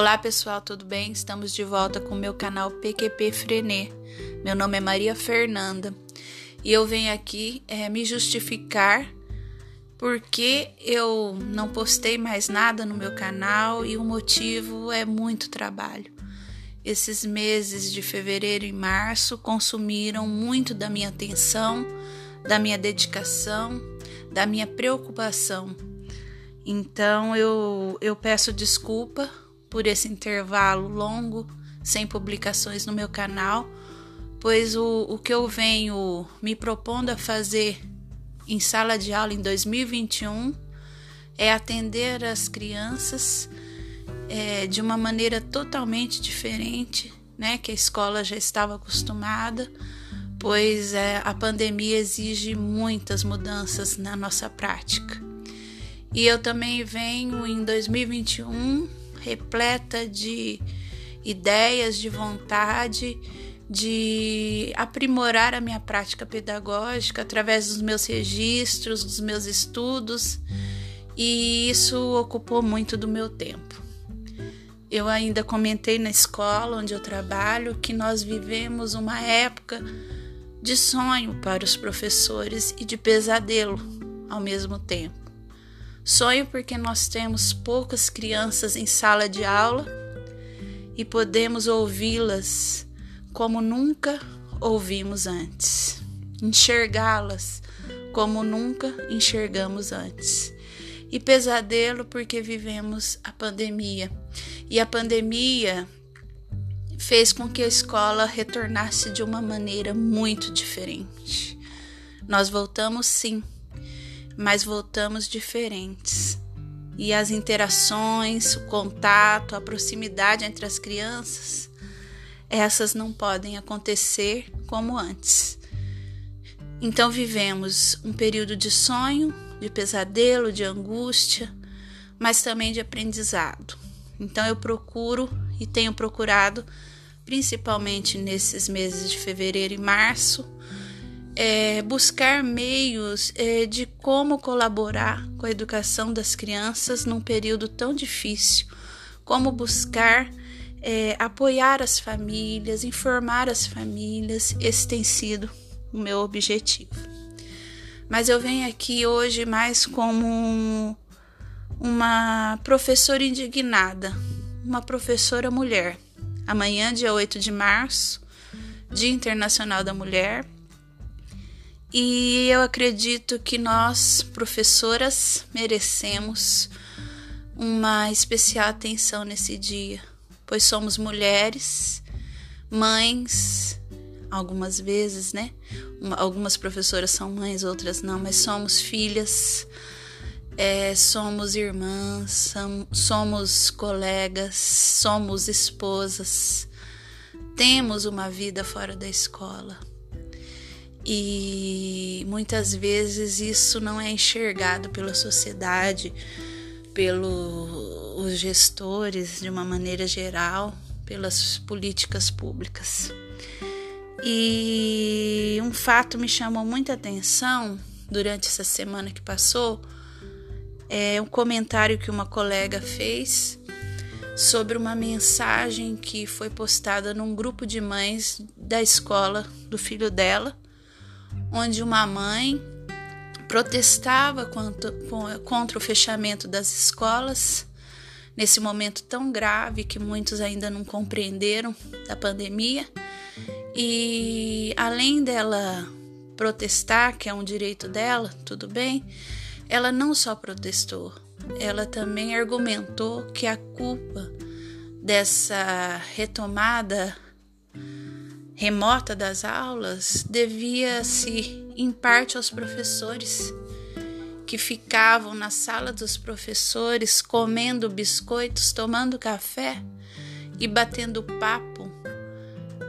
Olá pessoal, tudo bem? Estamos de volta com o meu canal PQP Frenê. Meu nome é Maria Fernanda e eu venho aqui é, me justificar porque eu não postei mais nada no meu canal e o motivo é muito trabalho. Esses meses de fevereiro e março consumiram muito da minha atenção, da minha dedicação, da minha preocupação. Então eu, eu peço desculpa por esse intervalo longo sem publicações no meu canal, pois o, o que eu venho me propondo a fazer em sala de aula em 2021 é atender as crianças é, de uma maneira totalmente diferente, né, que a escola já estava acostumada, pois é, a pandemia exige muitas mudanças na nossa prática. E eu também venho em 2021 repleta de ideias, de vontade de aprimorar a minha prática pedagógica através dos meus registros, dos meus estudos, e isso ocupou muito do meu tempo. Eu ainda comentei na escola onde eu trabalho que nós vivemos uma época de sonho para os professores e de pesadelo ao mesmo tempo. Sonho porque nós temos poucas crianças em sala de aula e podemos ouvi-las como nunca ouvimos antes, enxergá-las como nunca enxergamos antes. E pesadelo porque vivemos a pandemia. E a pandemia fez com que a escola retornasse de uma maneira muito diferente. Nós voltamos sim mas voltamos diferentes. E as interações, o contato, a proximidade entre as crianças, essas não podem acontecer como antes. Então vivemos um período de sonho, de pesadelo, de angústia, mas também de aprendizado. Então eu procuro e tenho procurado, principalmente nesses meses de fevereiro e março, é, buscar meios é, de como colaborar com a educação das crianças num período tão difícil, como buscar é, apoiar as famílias, informar as famílias. Esse tem sido o meu objetivo. Mas eu venho aqui hoje mais como uma professora indignada, uma professora mulher. Amanhã, dia 8 de março, Dia Internacional da Mulher, e eu acredito que nós, professoras, merecemos uma especial atenção nesse dia, pois somos mulheres, mães, algumas vezes, né? Algumas professoras são mães, outras não, mas somos filhas, é, somos irmãs, somos colegas, somos esposas, temos uma vida fora da escola e muitas vezes isso não é enxergado pela sociedade, pelos gestores de uma maneira geral, pelas políticas públicas. E um fato me chamou muita atenção durante essa semana que passou é um comentário que uma colega fez sobre uma mensagem que foi postada num grupo de mães da escola do filho dela onde uma mãe protestava contra o fechamento das escolas nesse momento tão grave que muitos ainda não compreenderam da pandemia. E além dela protestar, que é um direito dela, tudo bem, ela não só protestou, ela também argumentou que a culpa dessa retomada remota das aulas devia-se em parte aos professores que ficavam na sala dos professores comendo biscoitos, tomando café e batendo papo,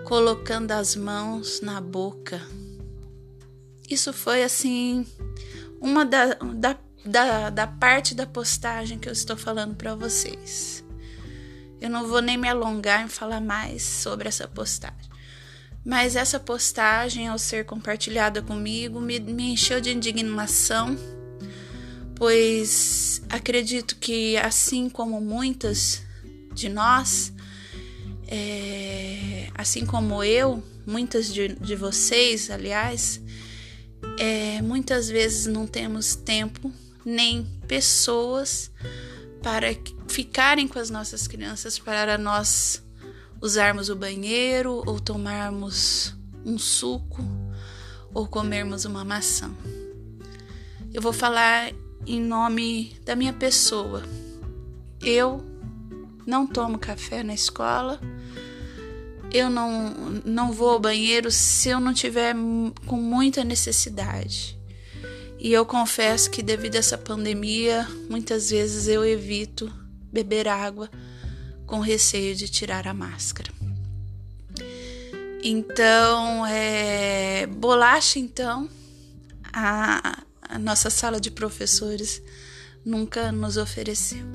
colocando as mãos na boca. Isso foi assim uma da, da, da, da parte da postagem que eu estou falando para vocês. Eu não vou nem me alongar em falar mais sobre essa postagem. Mas essa postagem, ao ser compartilhada comigo, me, me encheu de indignação, pois acredito que, assim como muitas de nós, é, assim como eu, muitas de, de vocês, aliás, é, muitas vezes não temos tempo nem pessoas para ficarem com as nossas crianças para nós usarmos o banheiro ou tomarmos um suco ou comermos uma maçã. Eu vou falar em nome da minha pessoa. Eu não tomo café na escola. Eu não, não vou ao banheiro se eu não tiver com muita necessidade. E eu confesso que devido a essa pandemia, muitas vezes eu evito beber água com receio de tirar a máscara. Então, é, bolacha, então, a, a nossa sala de professores nunca nos ofereceu.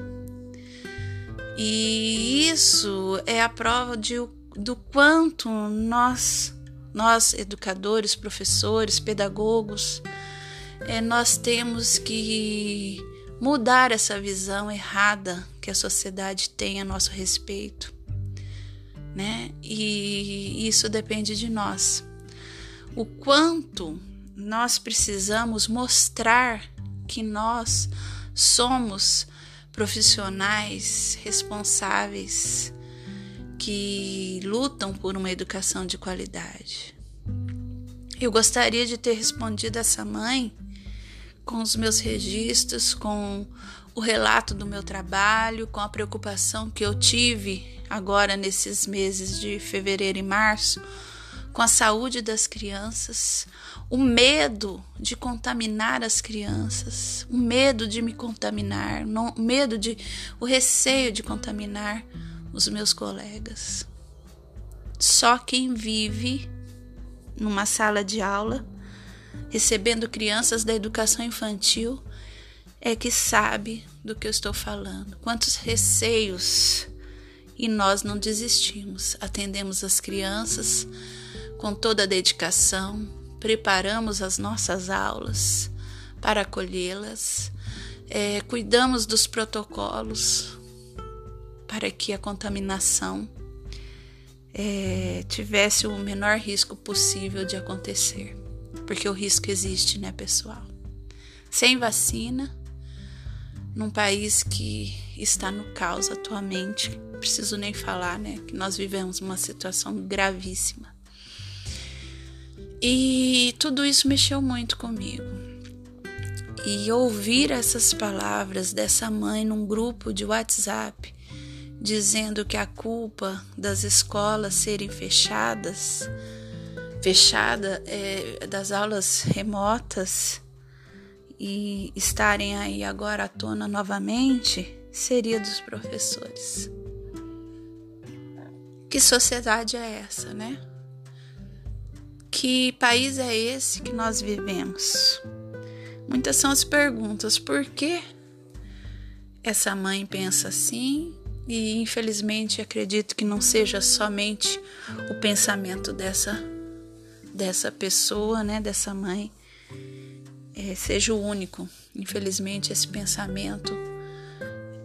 E isso é a prova de, do quanto nós, nós educadores, professores, pedagogos, é, nós temos que mudar essa visão errada que a sociedade tem a nosso respeito, né? E isso depende de nós. O quanto nós precisamos mostrar que nós somos profissionais responsáveis que lutam por uma educação de qualidade. Eu gostaria de ter respondido essa mãe com os meus registros, com o relato do meu trabalho, com a preocupação que eu tive agora nesses meses de fevereiro e março com a saúde das crianças, o medo de contaminar as crianças, o medo de me contaminar, o medo de o receio de contaminar os meus colegas. Só quem vive numa sala de aula recebendo crianças da educação infantil, é que sabe do que eu estou falando. Quantos receios e nós não desistimos. Atendemos as crianças com toda a dedicação, preparamos as nossas aulas para acolhê-las, é, cuidamos dos protocolos para que a contaminação é, tivesse o menor risco possível de acontecer porque o risco existe, né, pessoal? Sem vacina, num país que está no caos atualmente, preciso nem falar, né, que nós vivemos uma situação gravíssima. E tudo isso mexeu muito comigo. E ouvir essas palavras dessa mãe num grupo de WhatsApp dizendo que a culpa das escolas serem fechadas fechada é, das aulas remotas e estarem aí agora à tona novamente seria dos professores. Que sociedade é essa, né? Que país é esse que nós vivemos? Muitas são as perguntas. Por que essa mãe pensa assim? E infelizmente acredito que não seja somente o pensamento dessa dessa pessoa, né, dessa mãe, é, seja o único. Infelizmente, esse pensamento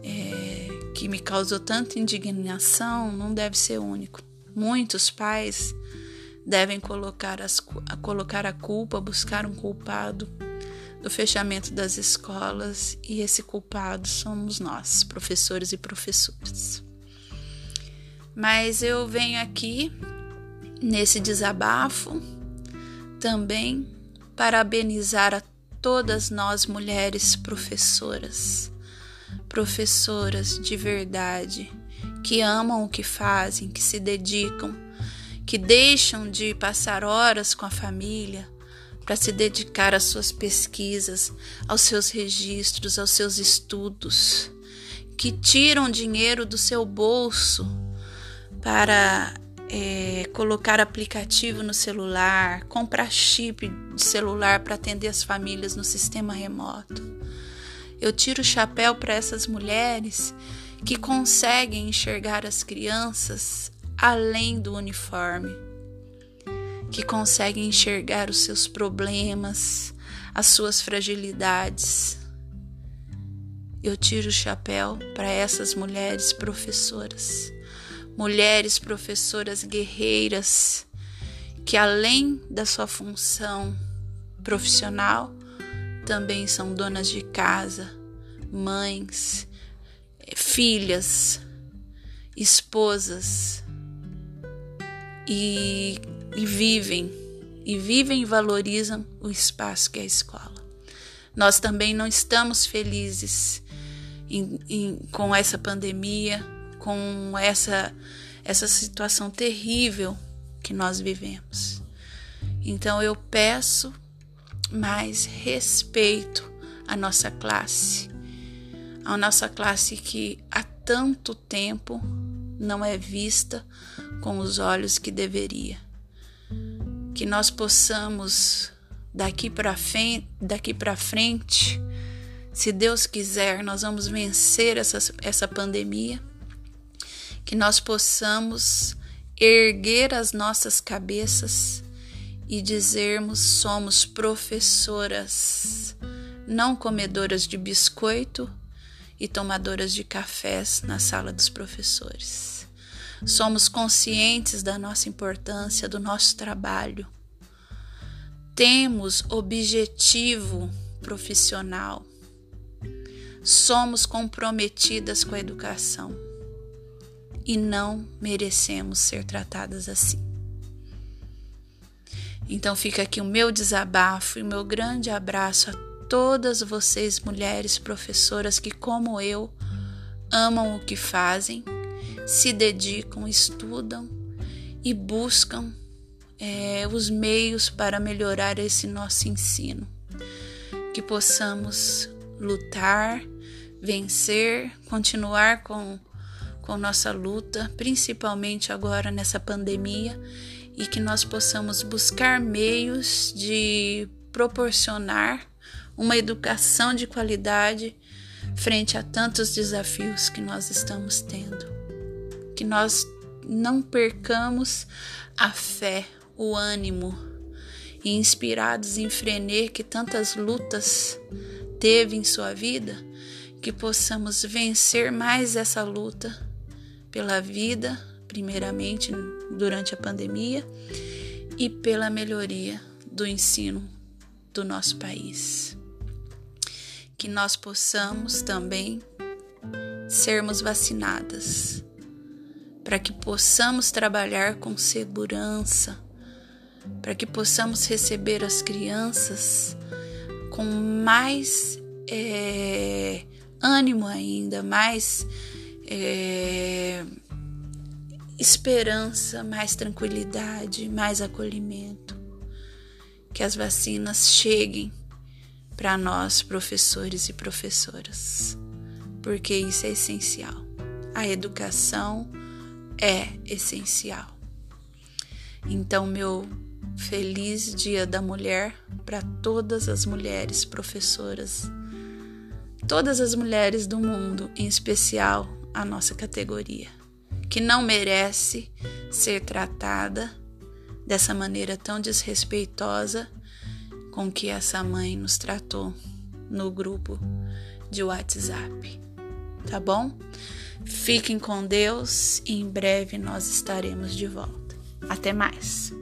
é, que me causou tanta indignação não deve ser único. Muitos pais devem colocar, as, colocar a culpa, buscar um culpado do fechamento das escolas e esse culpado somos nós, professores e professoras. Mas eu venho aqui nesse desabafo também parabenizar a todas nós mulheres professoras, professoras de verdade, que amam o que fazem, que se dedicam, que deixam de passar horas com a família para se dedicar às suas pesquisas, aos seus registros, aos seus estudos, que tiram dinheiro do seu bolso para é, colocar aplicativo no celular, comprar chip de celular para atender as famílias no sistema remoto. Eu tiro o chapéu para essas mulheres que conseguem enxergar as crianças além do uniforme, que conseguem enxergar os seus problemas, as suas fragilidades. eu tiro o chapéu para essas mulheres professoras, mulheres professoras guerreiras que além da sua função profissional também são donas de casa, mães, filhas, esposas e, e vivem e vivem e valorizam o espaço que é a escola. Nós também não estamos felizes em, em, com essa pandemia, com essa, essa situação terrível que nós vivemos. Então eu peço mais respeito à nossa classe, à nossa classe que há tanto tempo não é vista com os olhos que deveria. Que nós possamos daqui para frente, daqui para frente, se Deus quiser, nós vamos vencer essa, essa pandemia. Que nós possamos erguer as nossas cabeças e dizermos somos professoras, não comedoras de biscoito e tomadoras de cafés na sala dos professores. Somos conscientes da nossa importância, do nosso trabalho. Temos objetivo profissional. Somos comprometidas com a educação e não merecemos ser tratadas assim. Então fica aqui o meu desabafo e o meu grande abraço a todas vocês, mulheres professoras que, como eu, amam o que fazem se dedicam, estudam e buscam é, os meios para melhorar esse nosso ensino. Que possamos lutar, vencer, continuar com, com nossa luta, principalmente agora nessa pandemia, e que nós possamos buscar meios de proporcionar uma educação de qualidade frente a tantos desafios que nós estamos tendo. Que nós não percamos a fé, o ânimo e inspirados em Frenê que tantas lutas teve em sua vida, que possamos vencer mais essa luta pela vida, primeiramente durante a pandemia, e pela melhoria do ensino do nosso país. Que nós possamos também sermos vacinadas para que possamos trabalhar com segurança, para que possamos receber as crianças com mais é, ânimo ainda, mais é, esperança, mais tranquilidade, mais acolhimento. Que as vacinas cheguem para nós, professores e professoras, porque isso é essencial. A educação é essencial. Então, meu feliz Dia da Mulher para todas as mulheres professoras, todas as mulheres do mundo, em especial a nossa categoria, que não merece ser tratada dessa maneira tão desrespeitosa com que essa mãe nos tratou no grupo de WhatsApp. Tá bom? Fiquem com Deus e em breve nós estaremos de volta. Até mais!